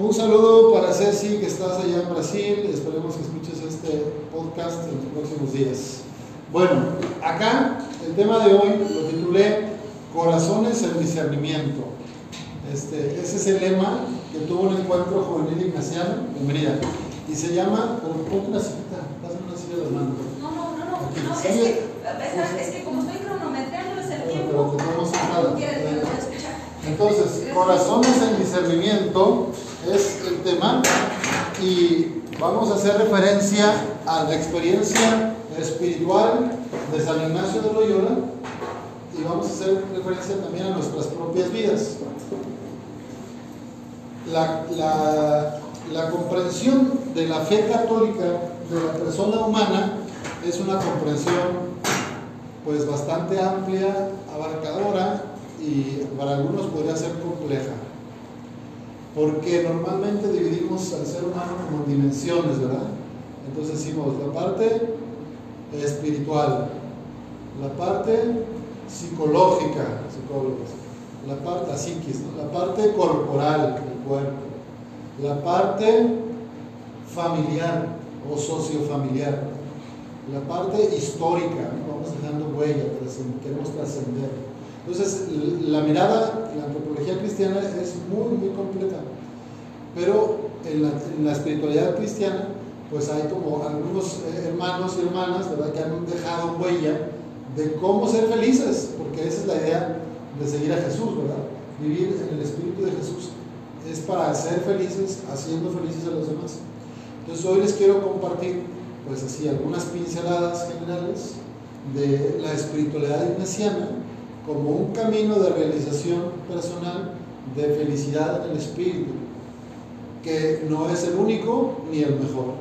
Un saludo para Ceci, que estás allá en Brasil. Esperemos que escuches este podcast en los próximos días. Bueno, acá el tema de hoy lo titulé Corazones en discernimiento. Este, ese es el lema que tuvo un encuentro juvenil ignaciano. Bienvenida. Y se llama, pero ponte una silla, pásame una silla de las manos. No, no, no, no, no, es que, es que como estoy cronometreando es el Pero tiempo. te tomo Ah, sentada. ¿tú quieres que lo voy a escuchar? Entonces, corazones en discernimiento es el tema y vamos a hacer referencia a la experiencia espiritual de San Ignacio de Loyola y vamos a hacer referencia también a nuestras propias vidas. La, la- la comprensión de la fe católica de la persona humana es una comprensión pues bastante amplia, abarcadora y para algunos podría ser compleja. Porque normalmente dividimos al ser humano como en dimensiones, ¿verdad? Entonces decimos la parte espiritual, la parte psicológica, psicólogos, la parte psiquis, la parte corporal del cuerpo, la parte familiar o sociofamiliar, la parte histórica, ¿no? vamos dejando huella, queremos trascender. Entonces, la mirada, la antropología cristiana es muy, muy completa, pero en la, en la espiritualidad cristiana, pues hay como algunos eh, hermanos y hermanas, ¿verdad?, que han dejado huella de cómo ser felices, porque esa es la idea de seguir a Jesús, ¿verdad? Vivir en el Espíritu de Jesús es para ser felices, haciendo felices a los demás. Entonces hoy les quiero compartir, pues así, algunas pinceladas generales de la espiritualidad ignaciana como un camino de realización personal de felicidad en el espíritu, que no es el único ni el mejor.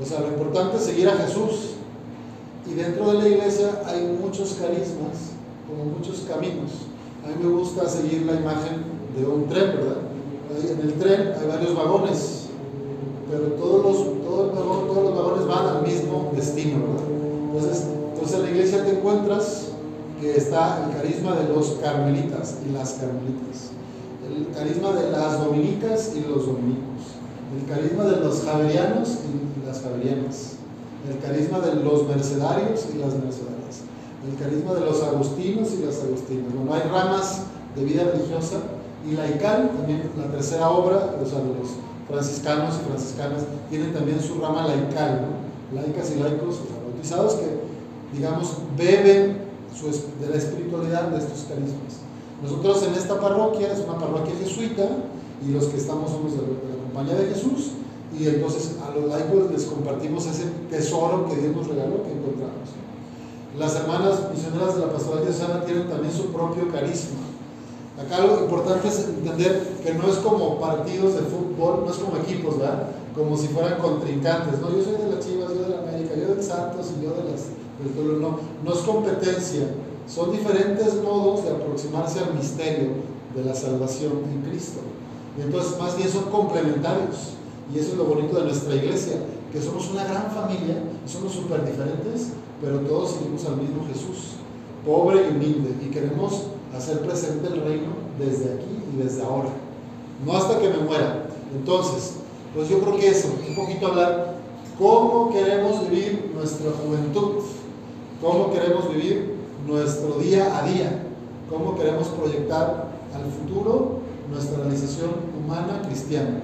O sea, lo importante es seguir a Jesús. Y dentro de la iglesia hay muchos carismas, como muchos caminos. A mí me gusta seguir la imagen de un tren, ¿verdad? En el tren hay varios vagones, pero todos los, todo vagón- todos los vagones van al mismo destino, ¿verdad? Entonces, entonces en la iglesia te encuentras que está el carisma de los carmelitas y las carmelitas, el carisma de las dominicas y los dominicos, el carisma de los javerianos y las javerianas, el carisma de los mercedarios y las mercedarias, el carisma de los agustinos y las agustinas. Bueno, hay ramas de vida religiosa y laical, también la tercera obra, o sea, de los franciscanos y franciscanas, tienen también su rama laical, ¿no? laicas y laicos, bautizados que, digamos, beben de la espiritualidad de estos carismas. Nosotros en esta parroquia, es una parroquia jesuita, y los que estamos somos de, de la compañía de Jesús, y entonces a los laicos les compartimos ese tesoro que Dios nos regaló, que encontramos. Las hermanas misioneras de la pastoral diocesana tienen también su propio carisma. Acá lo importante es entender que no es como partidos de fútbol, no es como equipos, ¿verdad? Como si fueran contrincantes, ¿no? Yo soy de las Chivas, yo de la América, yo del Santos y yo de las No, no es competencia, son diferentes modos de aproximarse al misterio de la salvación en Cristo. Y entonces más bien son complementarios. Y eso es lo bonito de nuestra iglesia, que somos una gran familia, somos súper diferentes, pero todos seguimos al mismo Jesús, pobre y humilde, y queremos hacer presente el reino desde aquí y desde ahora, no hasta que me muera. Entonces, pues yo creo que eso, un poquito hablar cómo queremos vivir nuestra juventud, cómo queremos vivir nuestro día a día, cómo queremos proyectar al futuro nuestra realización humana cristiana.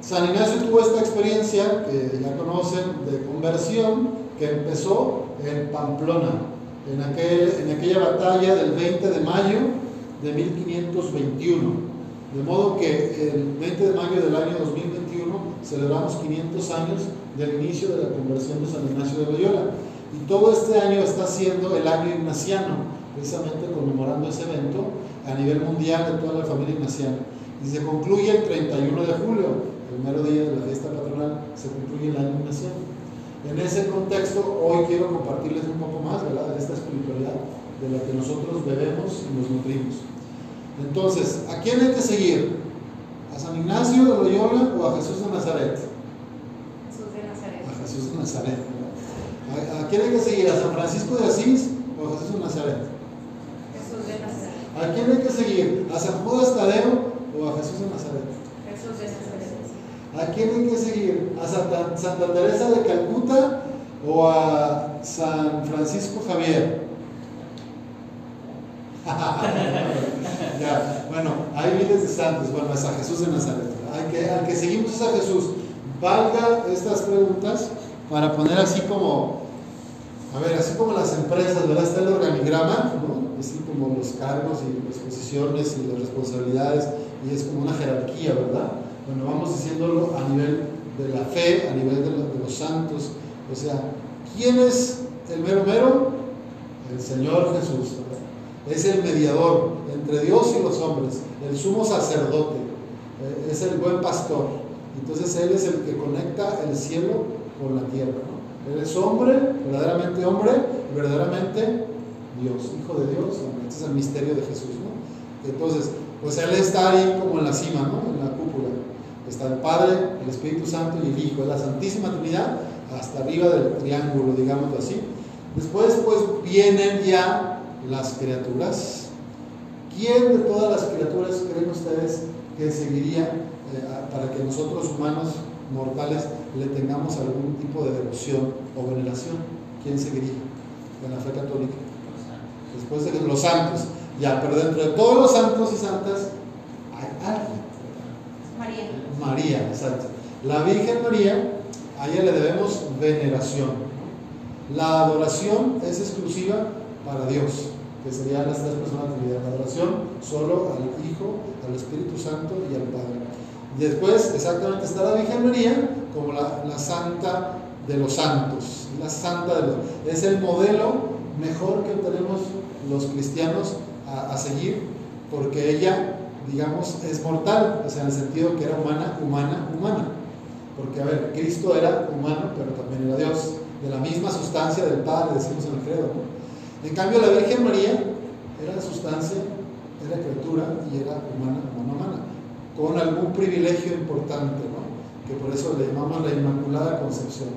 San Ignacio tuvo esta experiencia que ya conocen de conversión que empezó en Pamplona, en, aquel, en aquella batalla del 20 de mayo de 1521. De modo que el 20 de mayo del año 2021 celebramos 500 años del inicio de la conversión de San Ignacio de Loyola. Y todo este año está siendo el año ignaciano, precisamente conmemorando ese evento a nivel mundial de toda la familia ignaciana. Y se concluye el 31 de julio, el mero día de la fiesta patronal, se concluye el año ignaciano. En ese contexto, hoy quiero compartirles un poco más ¿verdad? de esta espiritualidad de la que nosotros bebemos y nos nutrimos. Entonces, ¿a quién hay que seguir? ¿A San Ignacio de Loyola o a Jesús de Nazaret? Jesús de Nazaret. A Jesús de Nazaret. ¿A, a quién hay que seguir? ¿A San Francisco de Asís o a Jesús de Nazaret? Jesús de Nazaret. ¿A quién hay que seguir? ¿A San Judas Tadeo o a Jesús de Nazaret? Jesús quién hay que seguir? ¿A Santa, Santa Teresa de Calcuta o a San Francisco Javier? ya, bueno, hay miles de santos. Bueno, es a Jesús de Nazaret. Hay que, al que seguimos es a Jesús. Valga estas preguntas para poner así como, a ver, así como las empresas, ¿verdad? Está el organigrama, ¿no? Así como los cargos y las posiciones y las responsabilidades, y es como una jerarquía, ¿verdad? Bueno, vamos diciéndolo a nivel de la fe, a nivel de, los santos. O sea, ¿quién es el mero mero? El Señor Jesús, ¿verdad? Es el mediador entre Dios y los hombres, el sumo sacerdote, eh, es el buen pastor. Entonces Él es el que conecta el cielo con la tierra. Él es hombre, verdaderamente hombre, verdaderamente Dios, Hijo de Dios. Este es el misterio de Jesús. ¿no? Entonces, pues Él está ahí como en la cima, ¿no? en la cúpula. Está el Padre, el Espíritu Santo y el Hijo, la Santísima Trinidad hasta arriba del triángulo, digámoslo así. Después, pues vienen ya las criaturas. ¿Quién de todas las criaturas creen ustedes que seguiría eh, para que nosotros humanos mortales le tengamos algún tipo de devoción o veneración? ¿Quién seguiría en la fe católica? Después de los santos. Ya, pero dentro de todos los santos y santas hay alguien. María. María, exacto. La Virgen María, a ella le debemos veneración. La adoración es exclusiva para Dios, que serían las tres personas de Trinidad. La adoración solo al Hijo, al Espíritu Santo y al Padre. Después, exactamente, está la Virgen María como la, la santa de los santos. La santa de los, es el modelo mejor que tenemos los cristianos a, a seguir, porque ella, digamos, es mortal, o sea, en el sentido que era humana, humana, humana. Porque, a ver, Cristo era humano, pero también era Dios, de la misma sustancia del Padre, decimos en el credo. En cambio, la Virgen María era sustancia, era criatura y era humana, humana, humana, con algún privilegio importante, ¿no? que por eso le llamamos la Inmaculada Concepción.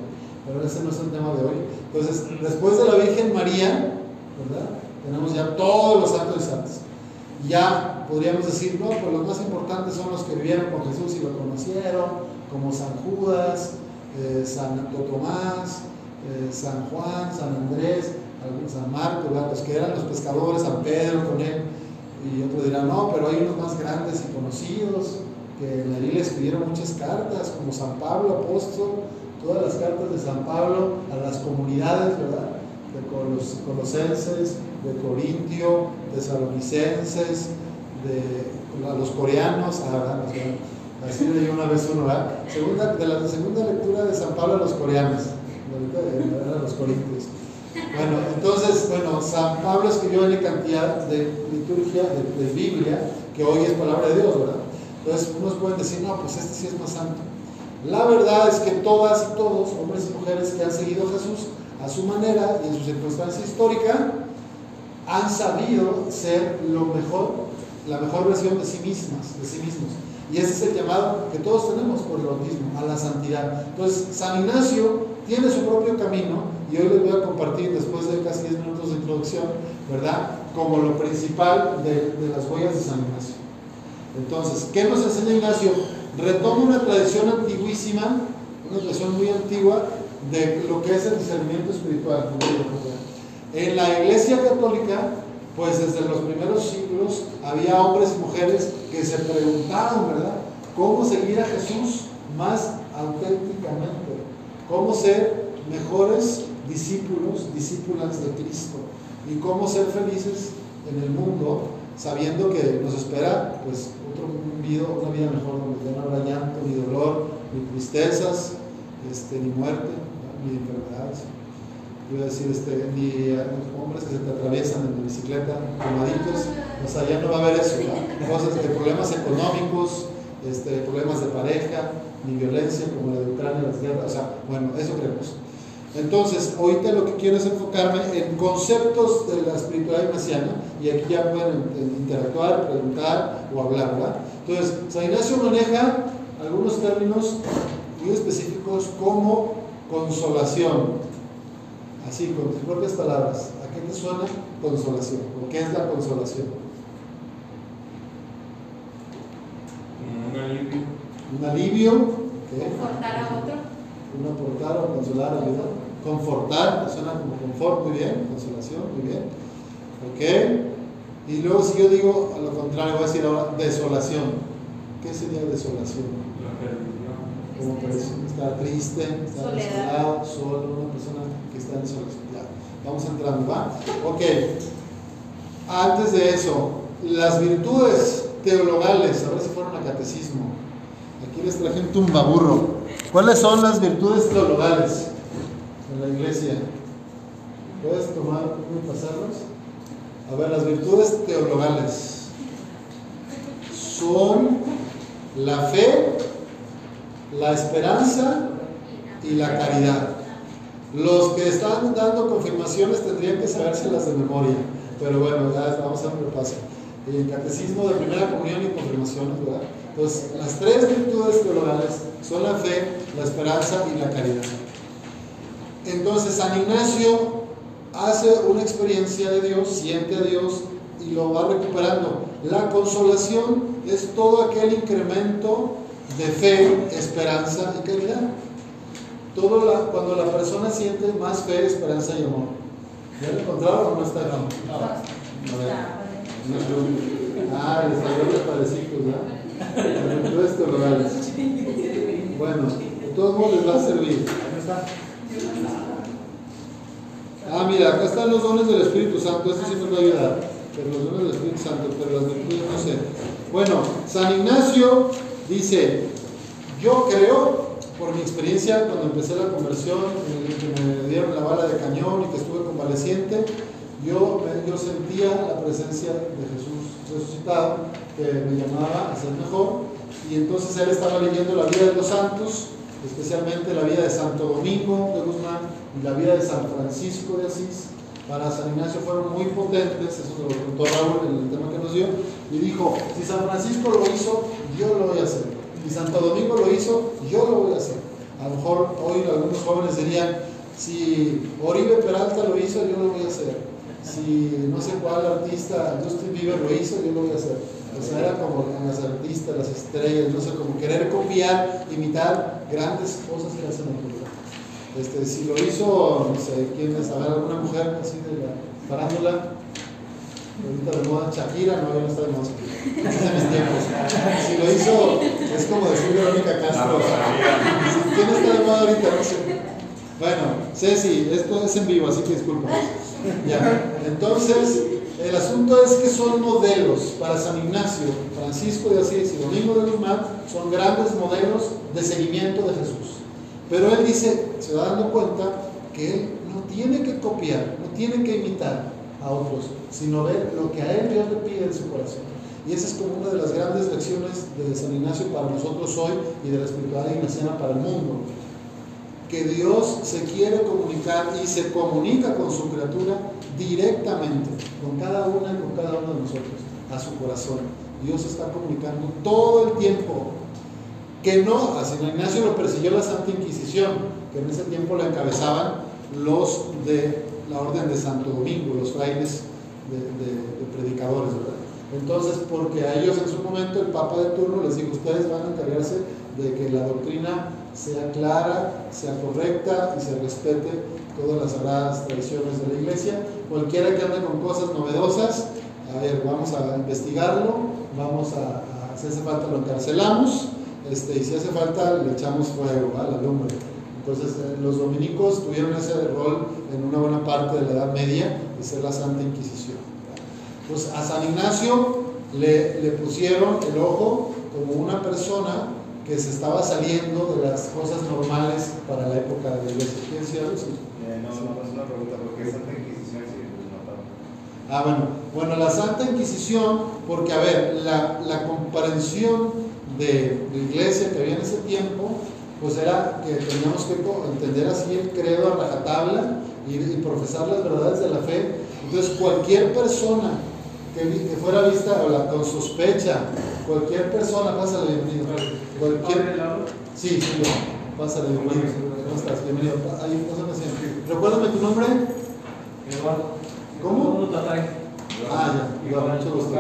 Pero ese no es el tema de hoy. Entonces, después de la Virgen María, ¿verdad? Tenemos ya todos los santos y santas. Ya podríamos decir, no, pues los más importantes son los que vivieron con Jesús y lo conocieron, como San Judas, eh, San Tomás, eh, San Juan, San Andrés, San Marcos, los que eran los pescadores, San Pedro con él. Y otros dirán, no, pero hay unos más grandes y conocidos que en la Biblia escribieron muchas cartas, como San Pablo, apóstol, todas las cartas de San Pablo a las comunidades, ¿verdad? De los colosenses, de Corintio, de salonicenses, de a los coreanos, a, así leí una vez uno, ¿verdad? Segunda, de la segunda lectura de San Pablo a los coreanos, a los corintios. Bueno, entonces, bueno, San Pablo escribió una cantidad de liturgia, de, de, Biblia, que hoy es palabra de Dios, ¿verdad? Entonces, unos pueden decir, no, pues este sí es más santo. La verdad es que todas y todos, hombres y mujeres que han seguido a Jesús a su manera y en su circunstancia histórica, han sabido ser lo mejor, la mejor versión de sí mismas, de sí mismos. Y ese es el llamado que todos tenemos por el bautismo, a la santidad. Entonces, San Ignacio tiene su propio camino y hoy les voy a compartir, después de casi 10 minutos de introducción, ¿verdad? Como lo principal de, de las huellas de San Ignacio. Entonces, ¿qué nos enseña Ignacio? Retoma una tradición antiguísima, una tradición muy antigua de lo que es el discernimiento espiritual. En la Iglesia Católica, pues desde los primeros siglos había hombres y mujeres que se preguntaban, ¿verdad? ¿Cómo seguir a Jesús más auténticamente? ¿Cómo ser mejores discípulos, discípulas de Cristo? ¿Y cómo ser felices en el mundo sabiendo que nos espera pues otro vida, una vida mejor donde ya no habrá llanto, ni dolor, ni tristezas, este, ni muerte, ni enfermedades? iba a decir, este, ni hombres que se te atraviesan en la bicicleta, quemaditos, o sea, ya no va a haber eso, cosas de problemas económicos, este, problemas de pareja, ni violencia como la de Ucrania, las guerras, o sea, bueno, eso creemos. Entonces, ahorita lo que quiero es enfocarme en conceptos de la espiritualidad ignaciana, y aquí ya pueden interactuar, preguntar o hablar, ¿verdad? Entonces, San Ignacio maneja algunos términos muy específicos como consolación, así, con tus propias palabras, ¿a qué te suena consolación? ¿O qué es la consolación? Un alivio. Un alivio. ¿ok? Confortar a otro. Un aportar o consolar, ayudar. Confortar, suena como confort, muy bien. Consolación, muy bien. ¿Ok? Y luego si yo digo a lo contrario, voy a decir ahora desolación. ¿Qué sería desolación? Como persona, estar triste, estar desolado, solo, una persona que está en desolación. Ya, vamos entrando, ¿va? Ok. Antes de eso, las virtudes teologales, a ver si fueron a catecismo. Aquí les traje un tumbaburro. ¿Cuáles son las virtudes teologales en la iglesia? ¿Puedes tomar y pasarlos? A ver, las virtudes teologales son la fe, la esperanza y la caridad. Los que están dando confirmaciones tendrían que sabérselas de memoria, pero bueno, ya vamos a un repaso. El catecismo de primera comunión y confirmaciones, ¿verdad? Entonces, las tres virtudes teologales son la fe, la esperanza y la caridad. Entonces, San Ignacio hace una experiencia de Dios, siente a Dios y lo va recuperando. La consolación es todo aquel incremento de fe, esperanza y caridad. Todo la- cuando la persona siente más fe, esperanza y amor. ¿Ya lo encontraron o no está? No. A ver. Ah, les salió los parecidos, ¿verdad? Teologales. Bueno, de todos modos les va a servir. Ah, mira, acá están los dones del Espíritu Santo. Esto sí nos va a ayudar. Pero los dones del Espíritu Santo, pero las virtudes no sé. Bueno, San Ignacio dice: Yo creo, por mi experiencia cuando empecé la conversión, el que me dieron la bala de cañón y que estuve convaleciente, yo, yo sentía la presencia de Jesús resucitado que me llamaba a ser mejor. Y entonces él estaba leyendo la vida de los santos, especialmente la vida de Santo Domingo de Guzmán y la vida de San Francisco de Asís. Para San Ignacio fueron muy potentes, eso lo contó Raúl en el tema que nos dio, y dijo, si San Francisco lo hizo, yo lo voy a hacer. Si Santo Domingo lo hizo, yo lo voy a hacer. A lo mejor hoy algunos jóvenes dirían, si Oribe Peralta lo hizo, yo lo voy a hacer. Si no sé cuál artista, Justin Bieber lo hizo, yo lo voy a hacer. O sea, era como las artistas, las estrellas, no sé, como querer copiar, imitar grandes cosas que hacen en la este, si lo hizo, no sé, quién es, a ver, alguna mujer así de la farándula, ahorita de moda, Shakira, no, ya no está de moda Shakira, de mis tiempos. Si lo hizo, es como decir Verónica Castro. ¿Quién está de moda ahorita? No sé. Bueno, Ceci, esto es en vivo, así que disculpa. Ya, entonces, el asunto es que son modelos para San Ignacio, Francisco de Asís y Domingo de Guzmán, son grandes modelos de seguimiento de Jesús. Pero él dice, se va dando cuenta que él no tiene que copiar, no tiene que imitar a otros, sino ver lo que a él Dios le pide en su corazón. Y esa es como una de las grandes lecciones de San Ignacio para nosotros hoy y de la espiritualidad ignaciana para el mundo. Que Dios se quiere comunicar y se comunica con su criatura directamente, con cada una y con cada uno de nosotros, a su corazón. Dios está comunicando todo el tiempo. Que no, a San Ignacio lo persiguió la Santa Inquisición, que en ese tiempo la encabezaban los de la Orden de Santo Domingo, los frailes de, de- de predicadores, ¿verdad? Entonces, porque a ellos en su momento el Papa de turno les dijo, ustedes van a encargarse de que la doctrina sea clara, sea correcta y se respete todas las sagradas tradiciones de la iglesia. Cualquiera que ande con cosas novedosas, a ver, vamos a investigarlo, vamos a, si hace falta lo encarcelamos, este, y si hace falta le echamos fuego a la lumbre. Entonces, eh, los dominicos tuvieron ese rol en una buena parte de la Edad Media de ser la Santa Inquisición. Pues a San Ignacio le, le pusieron el ojo como una persona que se estaba saliendo de las cosas normales para la época de la iglesia. ¿Quién decía algo? Sí. Eh, no, no, es una pregunta, ¿por qué Santa Inquisición si mataron? Ah, bueno. Bueno, la Santa Inquisición, porque a ver, la, la comprensión de la iglesia que había en ese tiempo, pues era que teníamos que entender así el credo a rajatabla y, y profesar las verdades de la fe. Entonces, cualquier persona que, que fuera vista o la, con sospecha, cualquier persona, pásale bienvenido. Cualquier, Sí, sí. Pásale, bienvenido. ¿Cómo estás? Bienvenido. Ahí, pásame siempre. Recuérdame tu nombre. ¿Cómo? Ah, ya, igual, mucho gusto.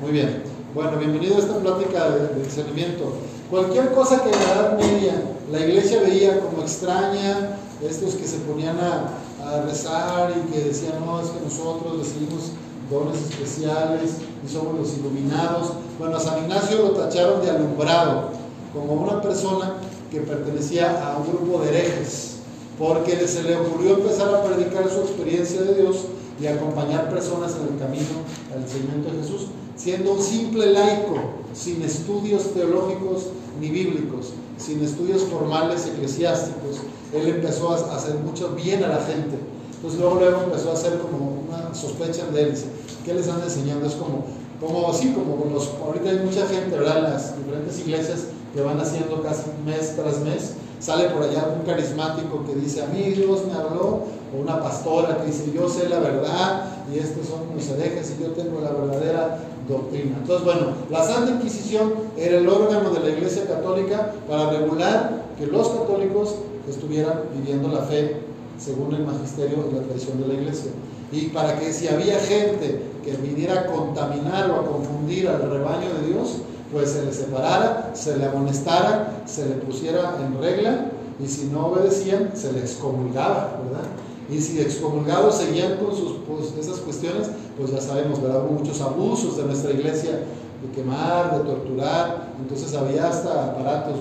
Muy bien. Bueno, bienvenido a esta plática de, discernimiento. Cualquier cosa que en la Edad Media la iglesia veía como extraña, estos que se ponían a, a rezar y que decían, no, es que nosotros recibimos dones especiales y somos los iluminados. Bueno, a San Ignacio lo tacharon de alumbrado, como una persona que pertenecía a un grupo de herejes, porque se le ocurrió empezar a predicar su experiencia de Dios y acompañar personas en el camino al seguimiento de Jesús, siendo un simple laico, sin estudios teológicos ni bíblicos, sin estudios formales eclesiásticos. Él empezó a hacer mucho bien a la gente. Entonces luego, luego empezó a hacer como una sospecha de él. Dice, ¿Qué les anda enseñando? Es como, como así, como con los, ahorita hay mucha gente, ¿verdad? Las diferentes iglesias que van haciendo casi mes tras mes. Sale por allá un carismático que dice, a mí Dios me habló, o una pastora que dice, yo sé la verdad, y estos son los herejes, y yo tengo la verdadera doctrina. Entonces, bueno, la Santa Inquisición era el órgano de la Iglesia Católica para regular que los católicos estuvieran viviendo la fe según el magisterio y la tradición de la Iglesia. Y para que si había gente que viniera a contaminar o a confundir al rebaño de Dios, pues se le separara, se le amonestara, se le pusiera en regla y si no obedecían, se le excomulgaba, ¿verdad? Y si excomulgados seguían con sus, pues, esas cuestiones, pues ya sabemos, ¿verdad? Hubo muchos abusos de nuestra iglesia, de quemar, de torturar, entonces había hasta aparatos.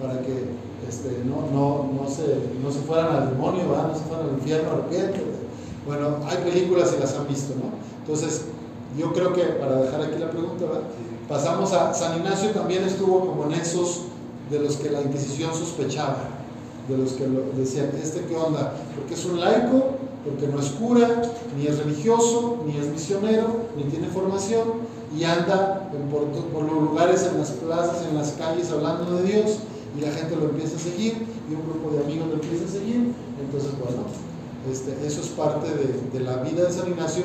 Para que este, no, no, no, se, no se fueran al demonio. No se fueran al infierno, arrepiente. Bueno, hay películas y las han visto, ¿no? Entonces, yo creo que para dejar aquí la pregunta, ¿verdad? Pasamos a San Ignacio también estuvo como en esos de los que la Inquisición sospechaba, de los que decían, ¿este qué onda? Porque es un laico, porque no es cura, ni es religioso, ni es misionero, ni tiene formación, y anda por los lugares, en las plazas, en las calles, hablando de Dios, y la gente lo empieza a seguir, y un grupo de amigos lo empieza a seguir, entonces, bueno, este, eso es parte de, de, la vida de San Ignacio,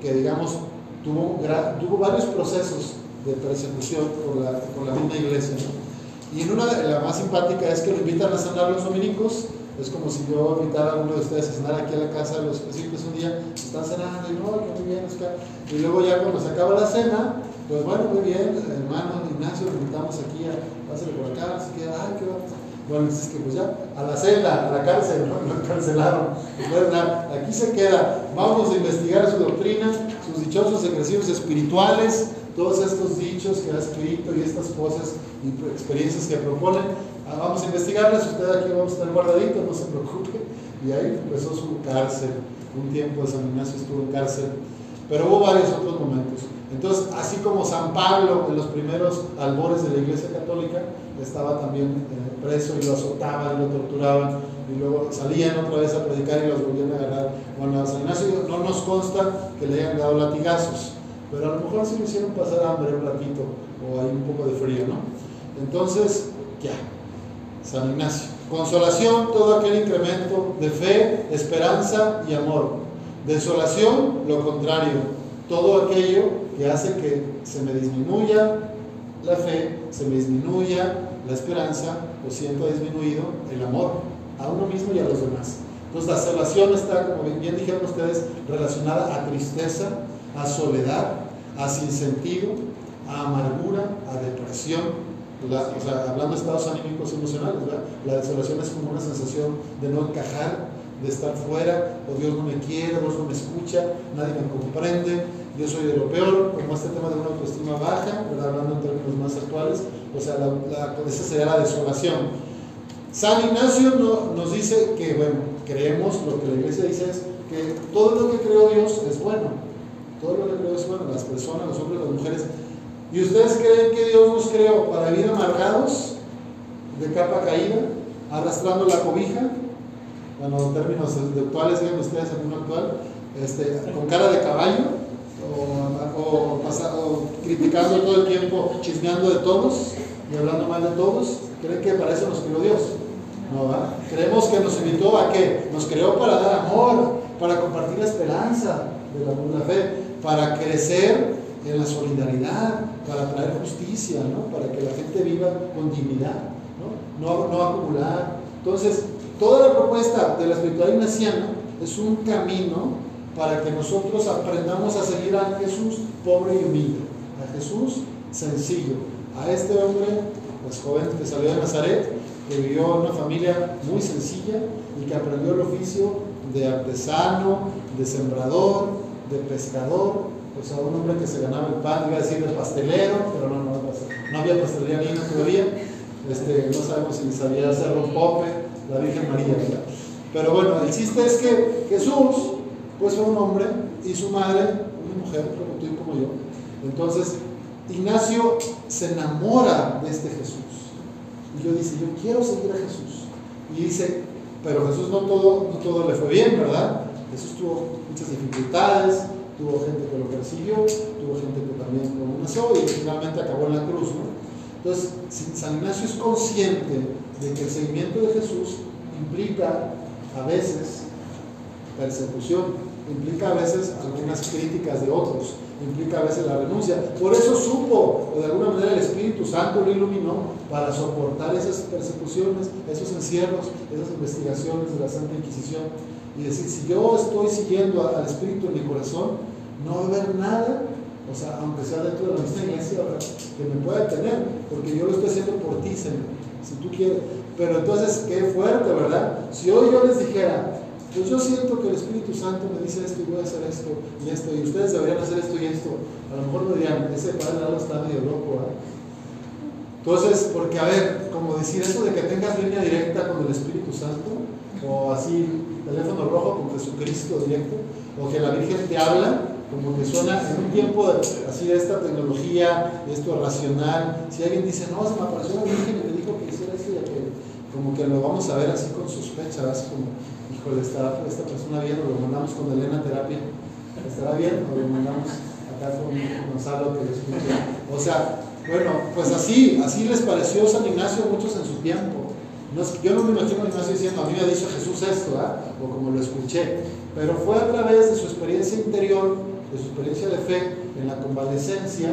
que digamos, tuvo, tuvo varios procesos de persecución por la, por la misma iglesia. ¿no? Y en una de la más simpática es que lo invitan a cenar los dominicos. Es como si yo invitara a uno de ustedes a cenar aquí a la casa de los príncipes un día, están cenando y no, que muy bien, Oscar. Y luego ya cuando se acaba la cena, pues bueno, muy bien, hermano Ignacio, lo invitamos aquí a, pásale por acá, así que, ay, qué va bueno, es que pues ya, a la celda, a la cárcel, ¿no? lo cancelaron. Aquí se queda, vamos a investigar su doctrina, sus dichosos ejercicios espirituales, todos estos dichos que ha escrito y estas cosas y experiencias que proponen. Ah, vamos a investigarlas, usted aquí vamos a estar guardadito, no se preocupe. Y ahí empezó su cárcel. Un tiempo de San Ignacio estuvo en cárcel. Pero hubo varios otros momentos. Entonces, así como San Pablo en los primeros albores de la Iglesia Católica estaba también eh, preso y lo azotaban y lo torturaban y luego salían otra vez a predicar y los volvían a agarrar. Bueno, San Ignacio no nos consta que le hayan dado latigazos, pero a lo mejor sí le hicieron pasar hambre un ratito o hay un poco de frío, ¿no? Entonces, ya, San Ignacio. Consolación, todo aquel incremento de fe, esperanza y amor. Desolación, lo contrario, todo aquello que hace que se me disminuya la fe, se me disminuya la esperanza o siento disminuido el amor a uno mismo y a los demás. Entonces la desolación está, como bien dijeron ustedes, relacionada a tristeza, a soledad, a sinsentido, a amargura, a depresión, la, o sea, hablando de estados anímicos emocionales, la desolación es como una sensación de no encajar, de estar fuera, o Dios no me quiere, Dios no me escucha, nadie me comprende, yo soy de lo peor, como este tema de una autoestima baja, ¿verdad? hablando en términos más actuales, o sea, la, la, esa sería la desolación. San Ignacio no, nos dice que, bueno, creemos, lo que la iglesia dice es que todo lo que creó Dios es bueno, todo lo que creó es bueno, las personas, los hombres, las mujeres. ¿Y ustedes creen que Dios nos creó para vivir amargados, de capa caída, arrastrando la cobija? Bueno, en términos actuales, digan ustedes, en uno actual, este, con cara de caballo, o, o, o, criticando todo el tiempo, chismeando de todos y hablando mal de todos. ¿Creen que para eso nos creó Dios? No, ¿verdad? Creemos que nos invitó a qué? Nos creó para dar amor, para compartir la esperanza de la, la fe, para crecer en la solidaridad, para traer justicia, ¿no? para que la gente viva con dignidad, no, no, no acumular. Entonces, toda la propuesta de la espiritualidad ignaciana es un camino para que nosotros aprendamos a seguir a Jesús pobre y humilde, a Jesús sencillo. A este hombre, pues joven que salió de Nazaret, que vivió en una familia muy sencilla y que aprendió el oficio de artesano, de sembrador, de pescador, o sea, un hombre que se ganaba el pan, iba a decir de pastelero, pero no, no, había pastelería ni todavía, este, no sabemos si sabía hacer pope, la Virgen María, ¿verdad? Pero bueno, el chiste es que Jesús, pues fue un hombre y su madre, una mujer como tú y como yo. Entonces, Ignacio se enamora de este Jesús. Y yo dice, yo quiero seguir a Jesús. Y dice, pero Jesús no todo, no todo le fue bien, ¿verdad? Jesús tuvo muchas dificultades, tuvo gente que lo persiguió, tuvo gente que también lo amenazó y finalmente acabó en la cruz, ¿no? Entonces, San Ignacio es consciente de que el seguimiento de Jesús implica a veces persecución, implica a veces algunas críticas de otros, implica a veces la renuncia. Por eso supo, o de alguna manera el Espíritu Santo lo iluminó para soportar esas persecuciones, esos encierros, esas investigaciones de la Santa Inquisición. Y decir, si yo estoy siguiendo al Espíritu en mi corazón, no va a haber nada, o sea, aunque sea dentro de la misma iglesia, que me pueda tener, porque yo lo estoy haciendo por ti, Señor, si tú quieres. Pero entonces, qué fuerte, ¿verdad? Si hoy yo les dijera, pues yo siento que el Espíritu Santo me dice esto y voy a hacer esto y esto, y ustedes deberían hacer esto y esto. A lo mejor me dirían, ese padre lado está medio loco. ¿verdad? Entonces, porque a ver, como decir eso de que tengas línea directa con el Espíritu Santo, o así, teléfono rojo con Jesucristo directo, o que la Virgen te habla, como que suena en un tiempo así de esta tecnología, esto racional. Si alguien dice, no, se me apareció la Virgen que hiciera esto y como que lo vamos a ver así con sospecha, así como híjole, está esta persona bien, o lo mandamos con Elena a terapia, ¿estará bien? O lo mandamos acá con Gonzalo que lo escuche. O sea, bueno, pues así, así les pareció San Ignacio a muchos en su tiempo. Yo no me imagino a Ignacio diciendo, a mí me ha dicho Jesús esto, ¿eh? o como lo escuché, pero fue a través de su experiencia interior, de su experiencia de fe, en la convalecencia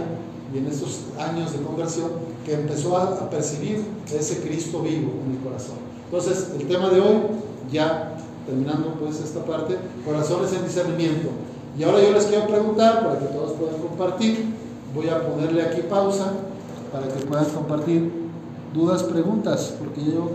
y en esos años de conversión, que empezó a, percibir ese Cristo vivo en el corazón. Entonces, el tema de hoy, ya terminando pues esta parte, corazones en discernimiento. Y ahora yo les quiero preguntar, para que todos puedan compartir, voy a ponerle aquí pausa para que puedan compartir dudas, preguntas, porque yo